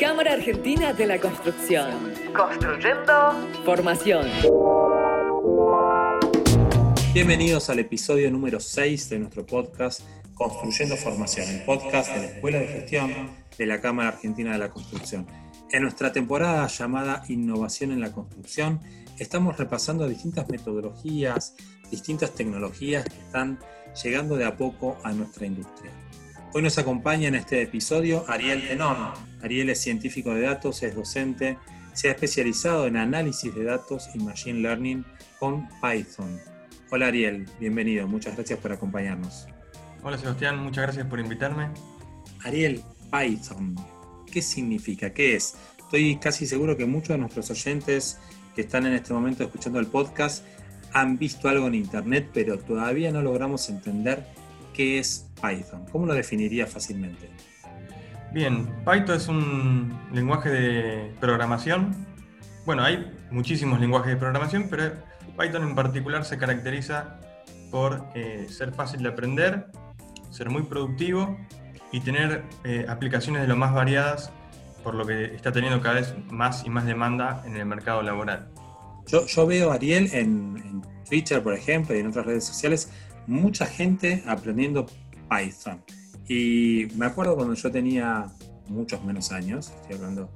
Cámara Argentina de la Construcción. Construyendo Formación. Bienvenidos al episodio número 6 de nuestro podcast Construyendo Formación, el podcast de la Escuela de Gestión de la Cámara Argentina de la Construcción. En nuestra temporada llamada Innovación en la Construcción, estamos repasando distintas metodologías, distintas tecnologías que están llegando de a poco a nuestra industria. Hoy nos acompaña en este episodio Ariel Tenón. Ariel es científico de datos, es docente, se ha especializado en análisis de datos y machine learning con Python. Hola Ariel, bienvenido, muchas gracias por acompañarnos. Hola Sebastián, muchas gracias por invitarme. Ariel, Python, ¿qué significa? ¿Qué es? Estoy casi seguro que muchos de nuestros oyentes que están en este momento escuchando el podcast han visto algo en internet, pero todavía no logramos entender qué es Python. ¿Cómo lo definiría fácilmente? Bien, Python es un lenguaje de programación. Bueno, hay muchísimos lenguajes de programación, pero Python en particular se caracteriza por eh, ser fácil de aprender, ser muy productivo y tener eh, aplicaciones de lo más variadas, por lo que está teniendo cada vez más y más demanda en el mercado laboral. Yo, yo veo, Ariel, en, en Twitter, por ejemplo, y en otras redes sociales, mucha gente aprendiendo Python. Y me acuerdo cuando yo tenía muchos menos años, estoy hablando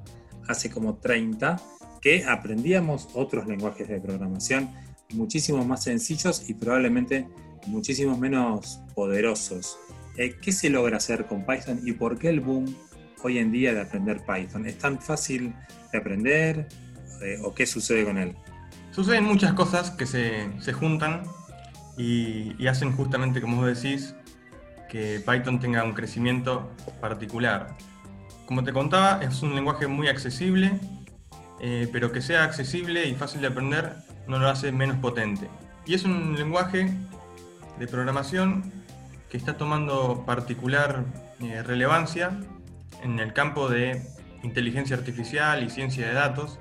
hace como 30, que aprendíamos otros lenguajes de programación muchísimo más sencillos y probablemente muchísimo menos poderosos. Eh, ¿Qué se logra hacer con Python y por qué el boom hoy en día de aprender Python? ¿Es tan fácil de aprender eh, o qué sucede con él? Suceden muchas cosas que se, se juntan y, y, hacen justamente, como vos decís, que Python tenga un crecimiento particular. Como te contaba, es un lenguaje muy accesible, eh, pero que sea accesible y fácil de aprender no lo hace menos potente. Y es un lenguaje de programación que está tomando particular eh, relevancia en el campo de inteligencia artificial y ciencia de datos,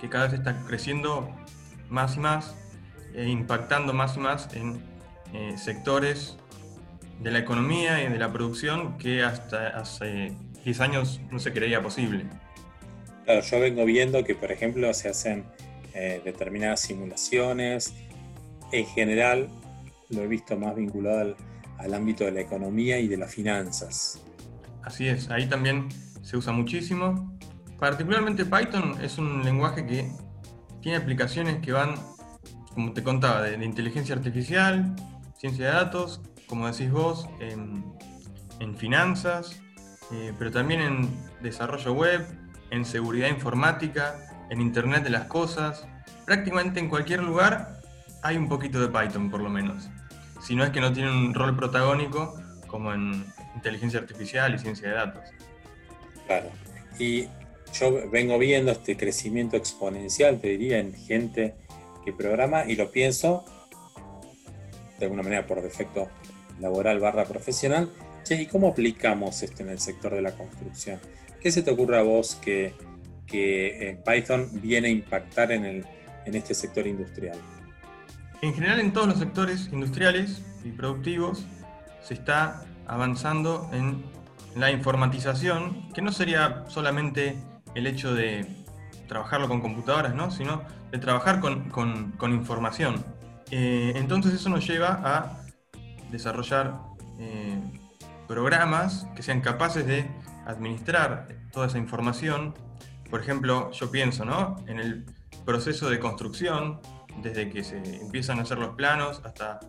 que cada vez está creciendo más y más e impactando más y más en eh, sectores de la economía y de la producción que hasta hace 10 años no se creía posible. Claro, yo vengo viendo que, por ejemplo, se hacen eh, determinadas simulaciones. En general, lo he visto más vinculado al, al ámbito de la economía y de las finanzas. Así es, ahí también se usa muchísimo. Particularmente Python es un lenguaje que tiene aplicaciones que van, como te contaba, de, de inteligencia artificial, ciencia de datos, como decís vos, en, finanzas, eh, pero también en desarrollo web, en seguridad informática, en Internet de las Cosas. Prácticamente en cualquier lugar hay un poquito de Python, por lo menos. Si no es que no tiene un rol protagónico como en inteligencia artificial y ciencia de datos. Claro. Y yo vengo viendo este crecimiento exponencial, te diría, en gente que programa y lo pienso de alguna manera por defecto laboral barra profesional. Che, ¿y cómo aplicamos esto en el sector de la construcción? ¿Qué se te ocurre a vos que, que Python viene a impactar en, el, en este sector industrial? En general en todos los sectores industriales y productivos se está avanzando en la informatización, que no sería solamente el hecho de trabajarlo con computadoras, ¿no? sino de trabajar con, con, con información. Eh, entonces eso nos lleva a desarrollar eh, programas que sean capaces de administrar toda esa información. Por ejemplo, yo pienso ¿no? en el proceso de construcción, desde que se empiezan a hacer los planos hasta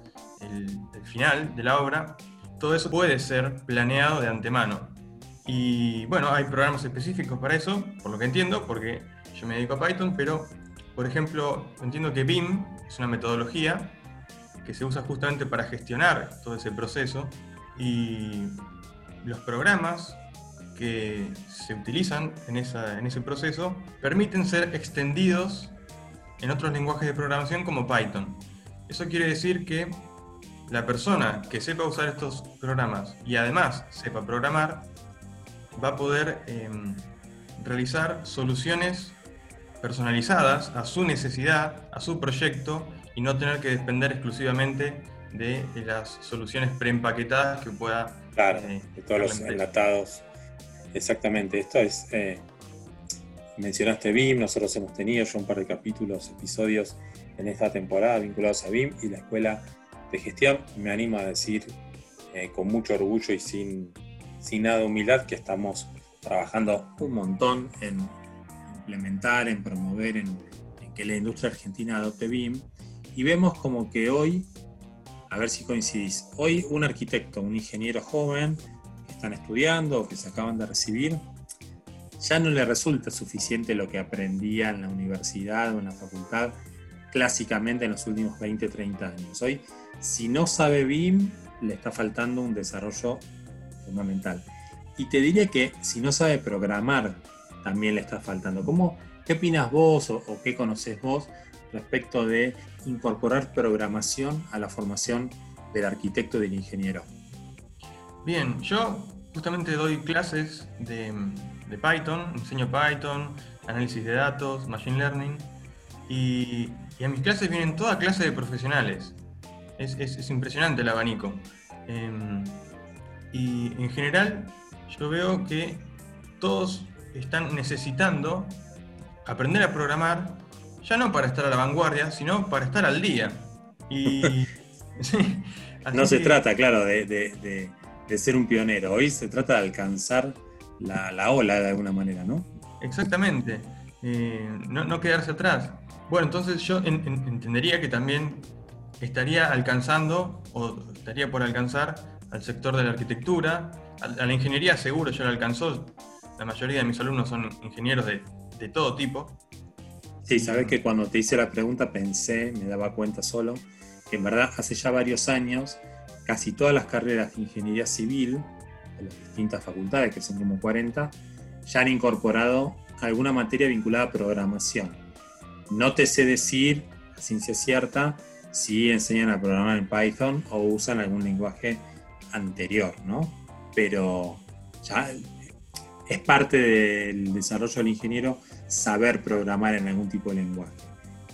el, el final de la obra, todo eso puede ser planeado de antemano. Y bueno, hay programas específicos para eso, por lo que entiendo, porque yo me dedico a Python, pero por ejemplo, entiendo que BIM es una metodología que se usa justamente para gestionar todo ese proceso y los programas que se utilizan en, esa, en ese proceso permiten ser extendidos en otros lenguajes de programación como Python. Eso quiere decir que la persona que sepa usar estos programas y además sepa programar va a poder eh, realizar soluciones personalizadas a su necesidad, a su proyecto y no tener que depender exclusivamente de, de las soluciones preempaquetadas que pueda... Claro, eh, de todos los enlatados Exactamente, esto es, eh, mencionaste BIM, nosotros hemos tenido ya un par de capítulos, episodios en esta temporada vinculados a BIM y la escuela de gestión. Me animo a decir eh, con mucho orgullo y sin, sin nada de humildad que estamos trabajando un montón en implementar, en promover, en, en que la industria argentina adopte BIM. Y vemos como que hoy, a ver si coincidís, hoy un arquitecto, un ingeniero joven, que están estudiando o que se acaban de recibir, ya no le resulta suficiente lo que aprendía en la universidad o en la facultad clásicamente en los últimos 20, 30 años. Hoy, si no sabe BIM, le está faltando un desarrollo fundamental. Y te diría que si no sabe programar, también le está faltando. ¿Cómo, ¿Qué opinas vos o, o qué conoces vos respecto de incorporar programación a la formación del arquitecto y del ingeniero? Bien, yo justamente doy clases de, Python, enseño Python, análisis de datos, machine learning, y, a mis clases vienen toda clase de profesionales. Es, es, es impresionante el abanico. Eh, y en general yo veo que todos están necesitando aprender a programar, ya no para estar a la vanguardia, sino para estar al día. Y, sí, no se que, trata, claro, de, de, de, de, ser un pionero. Hoy se trata de alcanzar la, la ola de alguna manera, ¿no? Exactamente. Eh, no, no, quedarse atrás. Bueno, entonces yo en, en, entendería que también estaría alcanzando o estaría por alcanzar al sector de la arquitectura, a, a la ingeniería seguro ya lo alcanzó. La mayoría de mis alumnos son ingenieros de, de todo tipo. Sí, sabes que cuando te hice la pregunta pensé, me daba cuenta solo, que en verdad hace ya varios años casi todas las carreras de ingeniería civil de las distintas facultades, que son como 40, ya han incorporado alguna materia vinculada a programación. No te sé decir a ciencia cierta si enseñan a programar en Python o usan algún lenguaje anterior, ¿no? Pero ya es parte del desarrollo del ingeniero saber programar en algún tipo de lenguaje.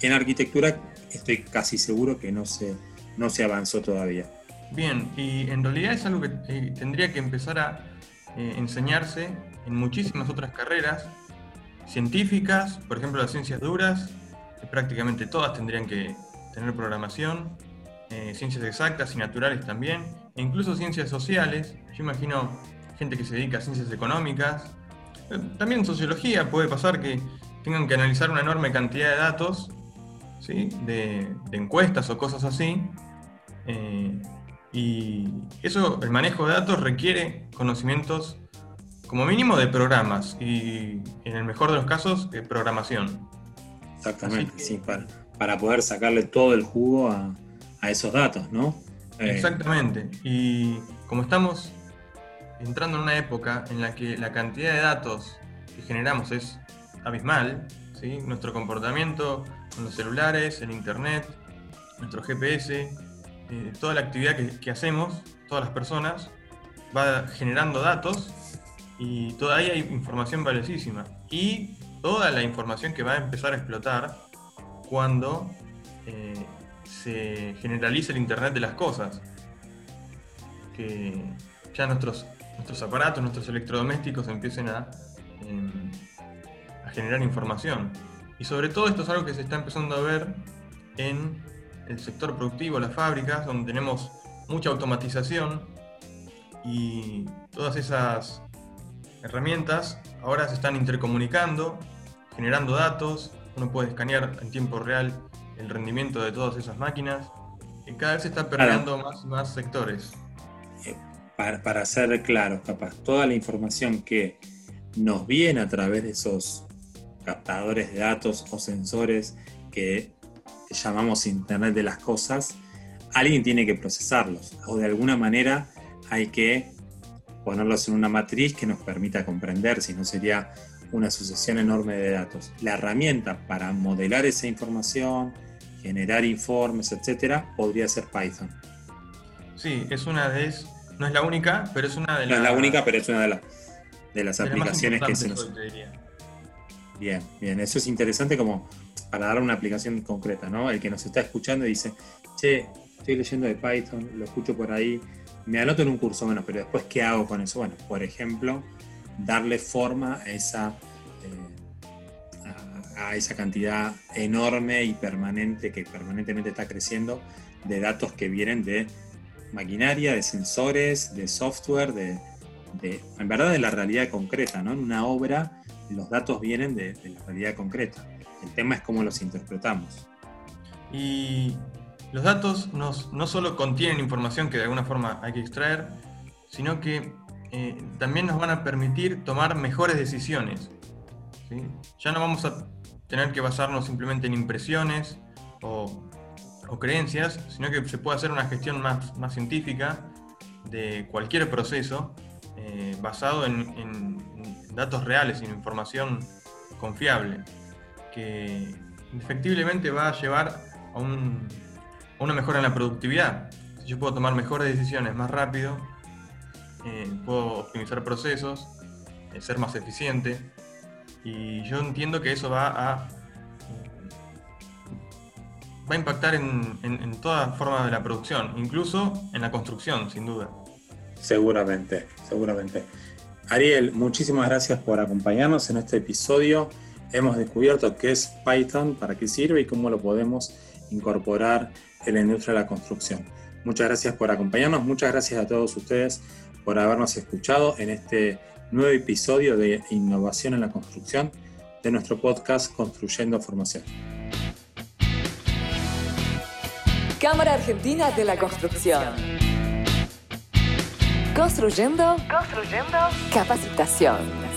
En arquitectura estoy casi seguro que no se, no se avanzó todavía. Bien, y en realidad es algo que eh, tendría que empezar a eh, enseñarse en muchísimas otras carreras científicas, por ejemplo las ciencias duras, prácticamente todas tendrían que tener programación, eh, ciencias exactas y naturales también, e incluso ciencias sociales. Yo imagino gente que se dedica a ciencias económicas. Eh, también sociología puede pasar que tengan que analizar una enorme cantidad de datos, ¿sí? de, de encuestas o cosas así. Eh, y eso, el manejo de datos requiere conocimientos como mínimo de programas y en el mejor de los casos de programación. Exactamente, que, sí, para, para, poder sacarle todo el jugo a, a esos datos, ¿no? Eh. Exactamente, y como estamos entrando en una época en la que la cantidad de datos que generamos es abismal, ¿sí? nuestro comportamiento con los celulares, el internet, nuestro GPS, eh, toda la actividad que, hacemos, todas las personas, va generando datos y todavía hay información valiosísima. Y toda la información que va a empezar a explotar cuando eh, se generalice el Internet de las cosas. Que ya nuestros, nuestros aparatos, nuestros electrodomésticos empiecen a, eh, a generar información. Y sobre todo esto es algo que se está empezando a ver en el sector productivo, las fábricas, donde tenemos mucha automatización y todas esas herramientas ahora se están intercomunicando, generando datos, uno puede escanear en tiempo real el rendimiento de todas esas máquinas y cada vez se está perdiendo claro. más y más sectores. Para, para ser claros, capaz, toda la información que nos viene a través de esos captadores de datos o sensores que llamamos Internet de las Cosas, alguien tiene que procesarlos o de alguna manera hay que ponerlos en una matriz que nos permita comprender, si no sería una sucesión enorme de datos. La herramienta para modelar esa información, generar informes, etcétera, podría ser Python. Sí, es una de no es la única, pero es una de las. No es la única, pero es una de, la, de las de aplicaciones que se nos. Bien, bien, eso es interesante como para dar una aplicación concreta, ¿no? El que nos está escuchando y dice, che, estoy leyendo de Python, lo escucho por ahí, me anoto en un curso, bueno, pero después, ¿qué hago con eso? Bueno, por ejemplo, darle forma a esa, eh, a, esa cantidad enorme y permanente que permanentemente está creciendo de datos que vienen de maquinaria, de sensores, de software, de, en verdad de la realidad concreta, ¿no? En una obra los datos vienen de, la realidad concreta. El tema es cómo los interpretamos. Y los datos no solo contienen información que de alguna forma hay que extraer, sino que eh, también nos van a permitir tomar mejores decisiones. Ya no vamos a tener que basarnos simplemente en impresiones o, creencias, sino que se puede hacer una gestión más, más científica de cualquier proceso eh, basado en, datos reales, en información confiable, que efectivamente va a llevar a una mejora en la productividad. Si yo puedo tomar mejores decisiones más rápido, eh, puedo optimizar procesos, eh, ser más eficiente. Y yo entiendo que eso va a, va a impactar en, en, toda forma de la producción, incluso en la construcción, sin duda. Seguramente, seguramente. Ariel, muchísimas gracias por acompañarnos en este episodio. Hemos descubierto qué es Python, para qué sirve y cómo lo podemos incorporar en la industria de la construcción. Muchas gracias por acompañarnos, muchas gracias a todos ustedes por habernos escuchado en este nuevo episodio de Innovación en la Construcción de nuestro podcast Construyendo Formación. Cámara Argentina de la Construcción. Construyendo, construyendo capacitación.